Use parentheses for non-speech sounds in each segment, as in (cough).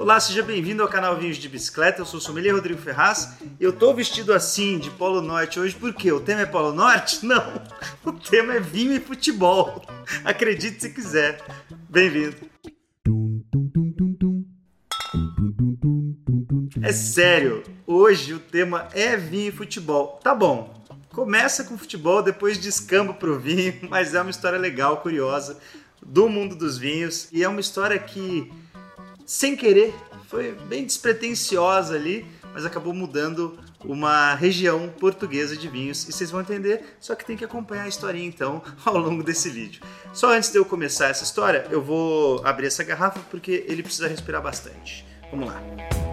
Olá, seja bem-vindo ao canal Vinhos de Bicicleta. Eu sou o sommelier Rodrigo Ferraz. Eu tô vestido assim de Polo Norte hoje porque o tema é Polo Norte? (laughs) Não, o tema é vinho e futebol. Acredite se quiser. Bem-vindo. É sério, hoje o tema é vinho e futebol. Tá bom, começa com futebol, depois descamba pro vinho, (laughs) mas é uma história legal, curiosa do mundo dos vinhos e é uma história que sem querer, foi bem despretensiosa ali, mas acabou mudando uma região portuguesa de vinhos e vocês vão entender, só que tem que acompanhar a historinha então (laughs) ao longo desse vídeo. Só antes de eu começar essa história, eu vou abrir essa garrafa porque ele precisa respirar bastante. Vamos lá.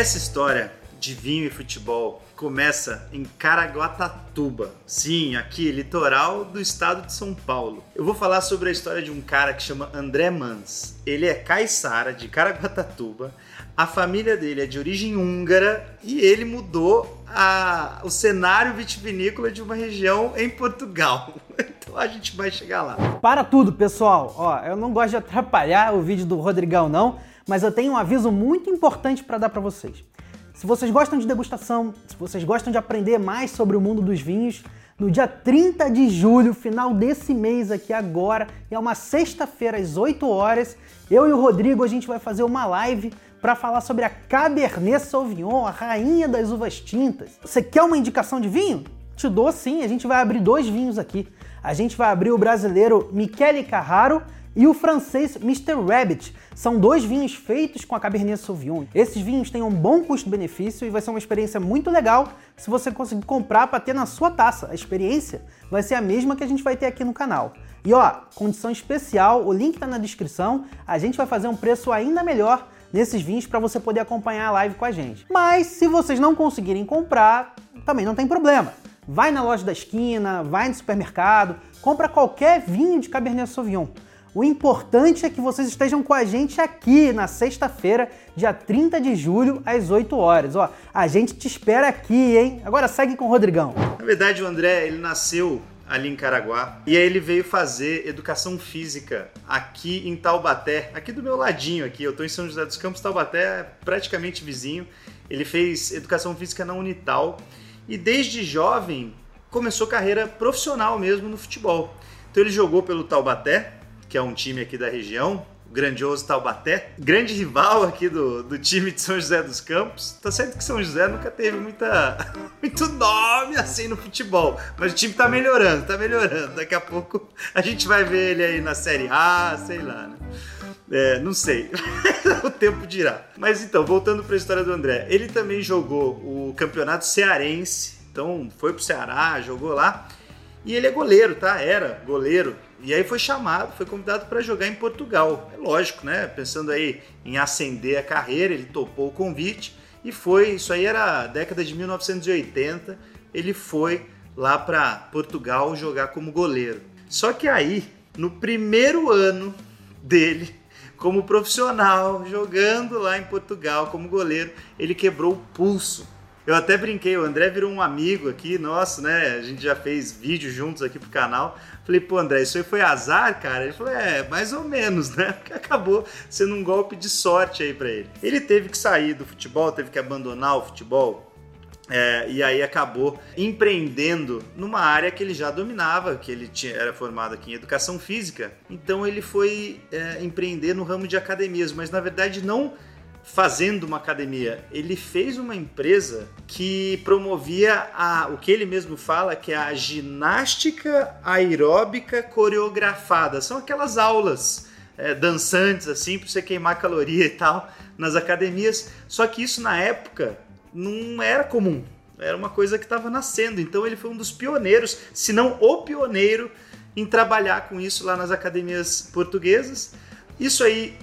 Essa história de vinho e futebol começa em Caraguatatuba. Sim, aqui, litoral do estado de São Paulo. Eu vou falar sobre a história de um cara que chama André Mans. Ele é caiçara de Caraguatatuba. A família dele é de origem húngara e ele mudou a, o cenário vitivinícola de uma região em Portugal. (laughs) Então a gente vai chegar lá. Para tudo, pessoal. Ó, eu não gosto de atrapalhar o vídeo do Rodrigão, não mas eu tenho um aviso muito importante para dar para vocês. Se vocês gostam de degustação, se vocês gostam de aprender mais sobre o mundo dos vinhos, no dia 30 de julho, final desse mês aqui agora, é uma sexta-feira às 8 horas, eu e o Rodrigo a gente vai fazer uma live para falar sobre a Cabernet Sauvignon, a rainha das uvas tintas. Você quer uma indicação de vinho? Te dou sim, a gente vai abrir dois vinhos aqui. A gente vai abrir o brasileiro Michele Carraro e o francês Mr. Rabbit. São dois vinhos feitos com a Cabernet Sauvignon. Esses vinhos têm um bom custo-benefício e vai ser uma experiência muito legal se você conseguir comprar para ter na sua taça. A experiência vai ser a mesma que a gente vai ter aqui no canal. E ó, condição especial, o link está na descrição. A gente vai fazer um preço ainda melhor nesses vinhos para você poder acompanhar a live com a gente. Mas se vocês não conseguirem comprar, também não tem problema. Vai na loja da esquina, vai no supermercado, compra qualquer vinho de Cabernet Sauvignon. O importante é que vocês estejam com a gente aqui na sexta-feira, dia 30 de julho, às 8 horas. Ó, a gente te espera aqui, hein? Agora segue com o Rodrigão. Na verdade, o André, ele nasceu ali em Caraguá. E aí ele veio fazer educação física aqui em Taubaté, aqui do meu ladinho aqui. Eu tô em São José dos Campos, Taubaté é praticamente vizinho. Ele fez educação física na Unital e desde jovem começou carreira profissional mesmo no futebol. Então ele jogou pelo Taubaté, que é um time aqui da região, grandioso Taubaté, grande rival aqui do, do time de São José dos Campos. Tá certo que São José nunca teve muita, (laughs) muito nome assim no futebol, mas o time tá melhorando, tá melhorando. Daqui a pouco a gente vai ver ele aí na Série A, sei lá, né? É, não sei. (laughs) o tempo dirá. Mas então, voltando para a história do André, ele também jogou o campeonato cearense. Então, foi pro Ceará, jogou lá. E ele é goleiro, tá? Era goleiro e aí foi chamado, foi convidado para jogar em Portugal. É lógico, né? Pensando aí em ascender a carreira, ele topou o convite e foi. Isso aí era década de 1980. Ele foi lá para Portugal jogar como goleiro. Só que aí, no primeiro ano dele como profissional, jogando lá em Portugal como goleiro, ele quebrou o pulso. Eu até brinquei, o André virou um amigo aqui, nosso, né? A gente já fez vídeo juntos aqui pro canal. Falei, pô, André, isso aí foi azar, cara? Ele falou, é, mais ou menos, né? (laughs) Porque acabou sendo um golpe de sorte aí para ele. Ele teve que sair do futebol, teve que abandonar o futebol. É, e aí acabou empreendendo numa área que ele já dominava, que ele tinha, era formado aqui em educação física. Então ele foi é, empreender no ramo de academias, mas na verdade não fazendo uma academia. Ele fez uma empresa que promovia a, o que ele mesmo fala que é a ginástica aeróbica coreografada. São aquelas aulas é, dançantes assim para você queimar caloria (laughs) e tal nas academias. Só que isso na época não era comum. Era uma coisa que estava nascendo. Então ele foi um dos pioneiros, se não o pioneiro, em trabalhar com isso lá nas academias portuguesas. Isso aí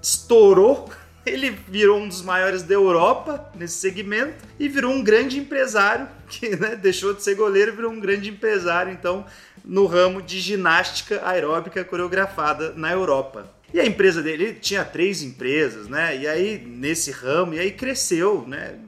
estourou ele virou um dos maiores da Europa nesse segmento e virou um grande empresário, (laughs) que né, deixou de ser goleiro e virou um grande empresário. Então, no ramo de ginástica aeróbica coreografada na Europa. E a empresa dele ele tinha três empresas, né? E aí nesse ramo, e aí cresceu, né?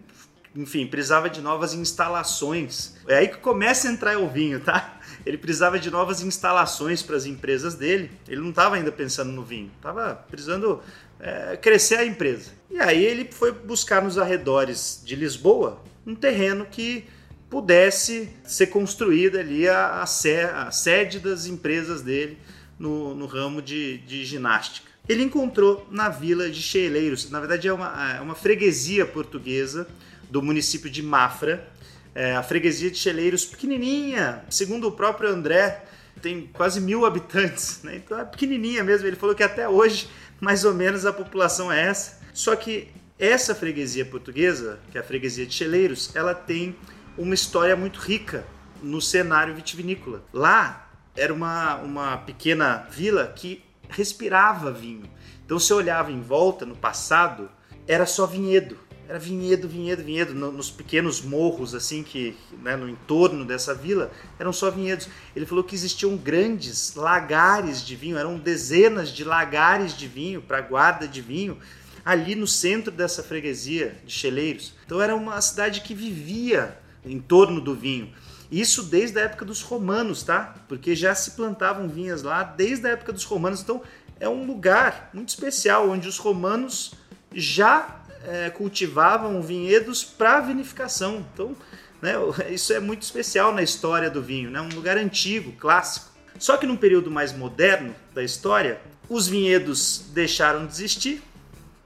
Enfim, precisava de novas instalações. É aí que começa a entrar o vinho, tá? Ele precisava de novas instalações para as empresas dele. Ele não estava ainda pensando no vinho, estava precisando é, crescer a empresa. E aí ele foi buscar nos arredores de Lisboa um terreno que pudesse ser construída ali a, a, sede das empresas dele no, no ramo de, de, ginástica. Ele encontrou na vila de Cheleiros, na verdade é uma, é uma freguesia portuguesa do município de Mafra, é, a freguesia de Cheleiros pequenininha, segundo o próprio André, tem quase mil habitantes, né? então é pequenininha mesmo. Ele falou que até hoje mais ou menos a população é essa. Só que essa freguesia portuguesa, que é a freguesia de Cheleiros, ela tem uma história muito rica no cenário vitivinícola. Lá era uma, uma pequena vila que respirava vinho. Então, se olhava em volta no passado, era só vinhedo. Era vinhedo, vinhedo, vinhedo. nos pequenos morros, assim, que né, no entorno dessa vila, eram só vinhedos. Ele falou que existiam grandes lagares de vinho, eram dezenas de lagares de vinho para guarda de vinho ali no centro dessa freguesia de Cheleiros. Então era uma cidade que vivia em torno do vinho. Isso desde a época dos romanos, tá? Porque já se plantavam vinhas lá desde a época dos romanos. Então é um lugar muito especial onde os romanos já é, cultivavam vinhedos para vinificação. Então, né, (laughs) isso é muito especial na história do vinho, né? Um lugar antigo, clássico. Só que no período mais moderno da história, os vinhedos deixaram de existir,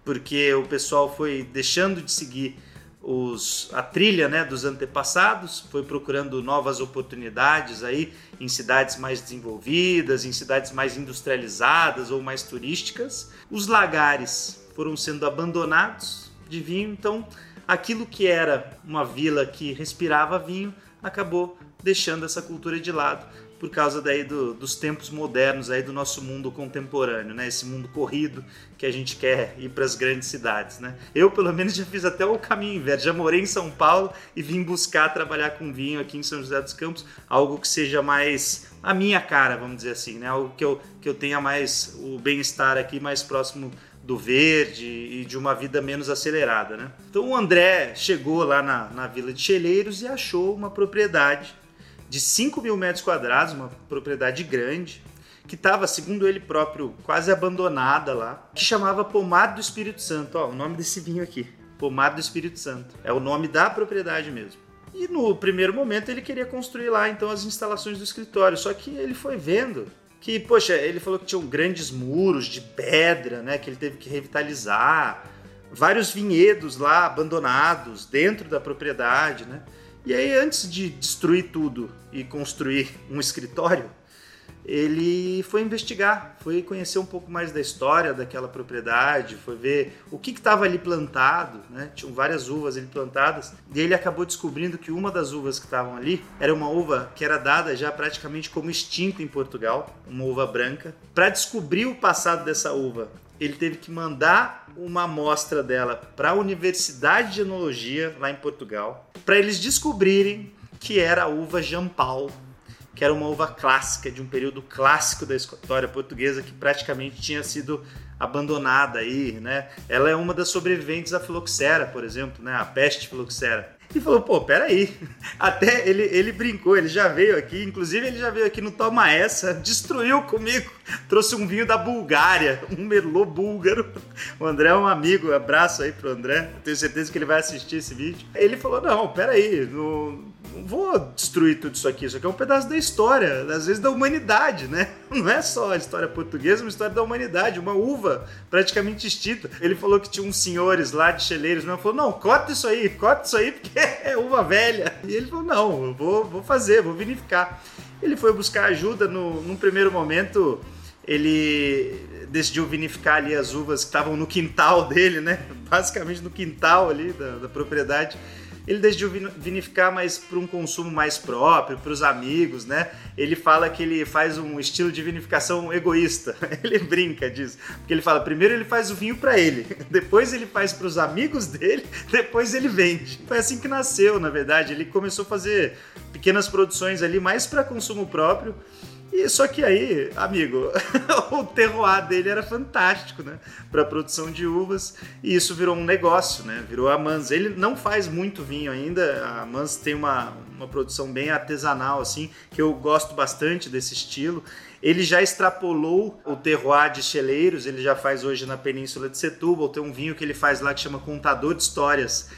porque o pessoal foi deixando de seguir os, a trilha né, dos antepassados, foi procurando novas oportunidades aí em cidades mais desenvolvidas, em cidades mais industrializadas ou mais turísticas. Os lagares foram sendo abandonados de vinho, então aquilo que era uma vila que respirava vinho acabou deixando essa cultura de lado por causa daí do, dos tempos modernos aí do nosso mundo contemporâneo, né? Esse mundo corrido que a gente quer ir para as grandes cidades, né? Eu pelo menos já fiz até o caminho inverso, já morei em São Paulo e vim buscar trabalhar com vinho aqui em São José dos Campos, algo que seja mais a minha cara, vamos dizer assim, né? Algo que eu, que eu tenha mais o bem-estar aqui mais próximo do verde e de uma vida menos acelerada, né? Então o André chegou lá na, na Vila de Cheleiros e achou uma propriedade de 5 mil metros quadrados, uma propriedade grande, que estava, segundo ele próprio, quase abandonada lá, que chamava Pomar do Espírito Santo. Ó, o nome desse vinho aqui, Pomar do Espírito Santo. É o nome da propriedade mesmo. E no primeiro momento ele queria construir lá então as instalações do escritório, só que ele foi vendo que, poxa, ele falou que tinham grandes muros de pedra, né, que ele teve que revitalizar, vários vinhedos lá abandonados dentro da propriedade, né? E aí, antes de destruir tudo e construir um escritório, ele foi investigar, foi conhecer um pouco mais da história daquela propriedade, foi ver o que estava ali plantado, né? Tinham várias uvas ali plantadas, e ele acabou descobrindo que uma das uvas que estavam ali era uma uva que era dada já praticamente como extinta em Portugal, uma uva branca. Para descobrir o passado dessa uva, ele teve que mandar uma amostra dela para a Universidade de Enologia, lá em Portugal, para eles descobrirem que era a uva Jean Paul, que era uma uva clássica, de um período clássico da história portuguesa, que praticamente tinha sido abandonada aí, né? Ela é uma das sobreviventes da filoxera, por exemplo, né? A peste filoxera e falou, pô, peraí. (laughs) Até ele, ele brincou, ele já veio aqui, inclusive ele já veio aqui no Toma Essa, destruiu comigo, (laughs) trouxe um vinho da Bulgária, um Merlot búlgaro. O André é um amigo, abraço aí pro André, tenho certeza que ele vai assistir esse vídeo. Ele falou, não, peraí, não, não vou destruir tudo isso aqui, isso aqui é um pedaço da história, às vezes da humanidade, né? (laughs) Não é só a história portuguesa, é uma história da humanidade, uma uva praticamente extinta. Ele falou que tinha uns senhores lá de cheleiros, mas falou, não, corta isso aí, corta isso aí, porque é uva velha. E ele falou: não, eu vou, vou fazer, vou vinificar. Ele foi buscar ajuda no, num primeiro momento. Ele decidiu vinificar ali as uvas que estavam no quintal (laughs) dele, né? Basicamente no quintal ali da, da propriedade. Ele decidiu vinificar mais para um consumo mais próprio, para os amigos, né? Ele fala que ele faz um estilo de vinificação egoísta. (laughs) Ele brinca disso, porque ele fala primeiro ele faz o vinho para ele, (laughs) depois ele faz para os amigos dele, (laughs) depois ele vende. Foi assim que nasceu, na verdade. Ele começou a fazer pequenas produções ali mais para consumo próprio e só que aí, amigo, (laughs) o terroir dele era fantástico, né? Para produção de uvas, e isso virou um negócio, né? Virou a Mans. Ele não faz muito vinho ainda, a Mans tem uma, uma produção bem artesanal, assim, que eu gosto bastante desse estilo. Ele já extrapolou o terroir de cheleiros, ele já faz hoje na Península de Setúbal, tem um vinho que ele faz lá que chama Contador de Histórias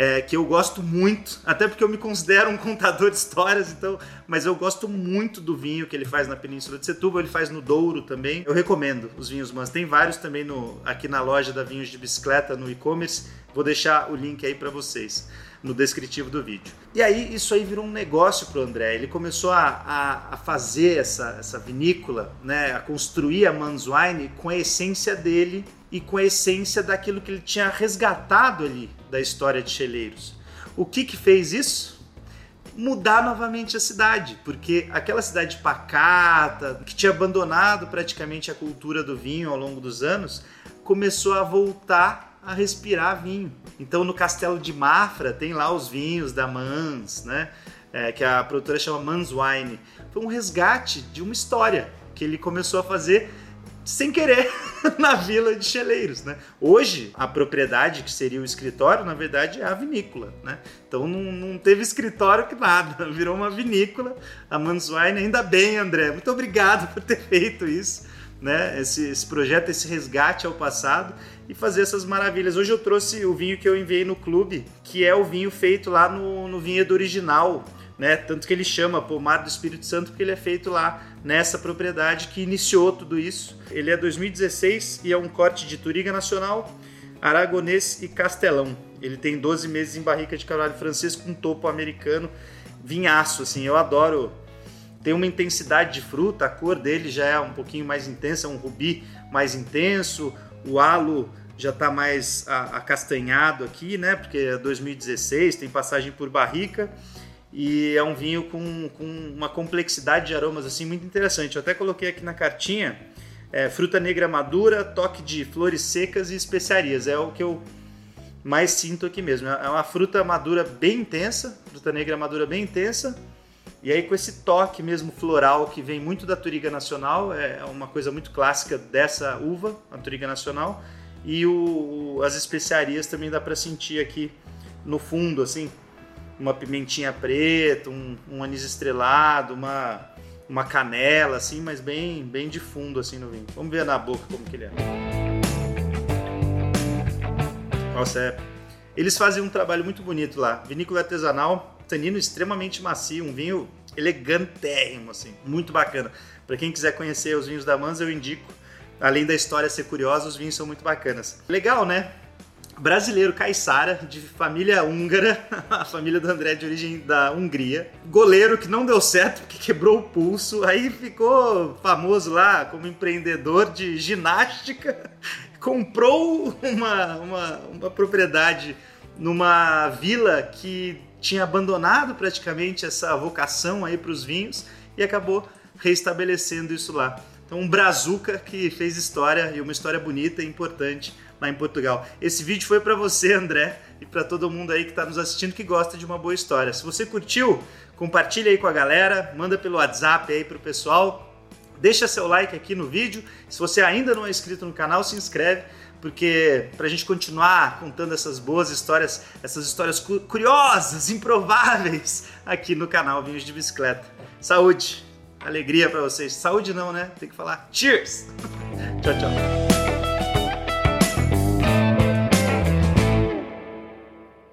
é, que eu gosto muito, até porque eu me considero um contador de histórias, então, mas eu gosto muito do vinho que ele faz na Península de Setúbal, ele faz no Douro também. Eu recomendo os vinhos Mans. Tem vários também no, aqui na loja da Vinhos de Bicicleta no e-commerce. Vou deixar o link aí para vocês no descritivo do vídeo. E aí isso aí virou um negócio para o André. Ele começou a, a, a, fazer essa, essa vinícola, né, a construir a Wine com a essência dele e com a essência daquilo que ele tinha resgatado ali da história de Cheleiros. O que que fez isso? Mudar novamente a cidade, porque aquela cidade pacata, que tinha abandonado praticamente a cultura do vinho ao longo dos anos, começou a voltar a respirar vinho. Então no Castelo de Mafra tem lá os vinhos da Mans, né? É, que a produtora chama Mans Wine. Foi um resgate de uma história que ele começou a fazer sem querer (laughs) na vila de Cheleiros, né? Hoje, a propriedade que seria o escritório, na verdade, é a vinícola, né? Então não, não teve escritório que nada, (laughs) virou uma vinícola. A Manswine, ainda bem, André, muito obrigado por ter feito isso, né? Esse, esse projeto, esse resgate ao passado e fazer essas maravilhas. Hoje eu trouxe o vinho que eu enviei no clube, que é o vinho feito lá no, no vinhedo original, né? Tanto que ele chama Pomar do Espírito Santo porque ele é feito lá nessa propriedade que iniciou tudo isso. Ele é 2016 e é um corte de Turiga Nacional, Aragonês e Castelão. Ele tem 12 meses em barrica de carvalho francês com topo americano, vinhaço, assim. Eu adoro. Tem uma intensidade de fruta, a cor dele já é um pouquinho mais intensa, é um rubi mais intenso. O halo já está mais acastanhado aqui, né? Porque é 2016, tem passagem por barrica e é um vinho com, com uma complexidade de aromas assim muito interessante. Eu até coloquei aqui na cartinha é, fruta negra madura, toque de flores secas e especiarias. É o que eu mais sinto aqui mesmo. É uma fruta madura bem intensa, fruta negra madura bem intensa. E aí com esse toque mesmo floral que vem muito da Turiga Nacional, é uma coisa muito clássica dessa uva, a Turiga Nacional. E o, as especiarias também dá para sentir aqui no fundo, assim, uma pimentinha preta, um, um anis estrelado, uma, uma canela, assim, mas bem, bem de fundo, assim, no vinho. Vamos ver na boca como que ele é. Nossa, é... Eles fazem um trabalho muito bonito lá. Vinícola artesanal, tanino extremamente macio, um vinho elegantérrimo, assim, muito bacana. Para quem quiser conhecer os vinhos da Manza, eu indico. Além da história ser curiosa, os vinhos são muito bacanas. Legal, né? brasileiro Caissara, de família húngara, (laughs) a família do André de origem da Hungria. Goleiro que não deu certo porque quebrou o pulso, aí ficou famoso lá como empreendedor de ginástica. (laughs) Comprou uma, uma, uma propriedade numa vila que tinha abandonado praticamente essa vocação aí para os vinhos e acabou reestabelecendo isso lá. Então, um brazuca que fez história e uma história bonita e importante lá em Portugal. Esse vídeo foi para você, André, e para todo mundo aí que está nos assistindo que gosta de uma boa história. Se você curtiu, compartilha aí com a galera, manda pelo WhatsApp aí pro pessoal. Deixa seu like aqui no vídeo. Se você ainda não é inscrito no canal, se inscreve, porque para a gente continuar contando essas boas histórias, essas histórias curiosas, improváveis, aqui no canal Vinhos de Bicicleta. Saúde, alegria para vocês. Saúde não, né? Tem que falar cheers. (laughs) tchau, tchau.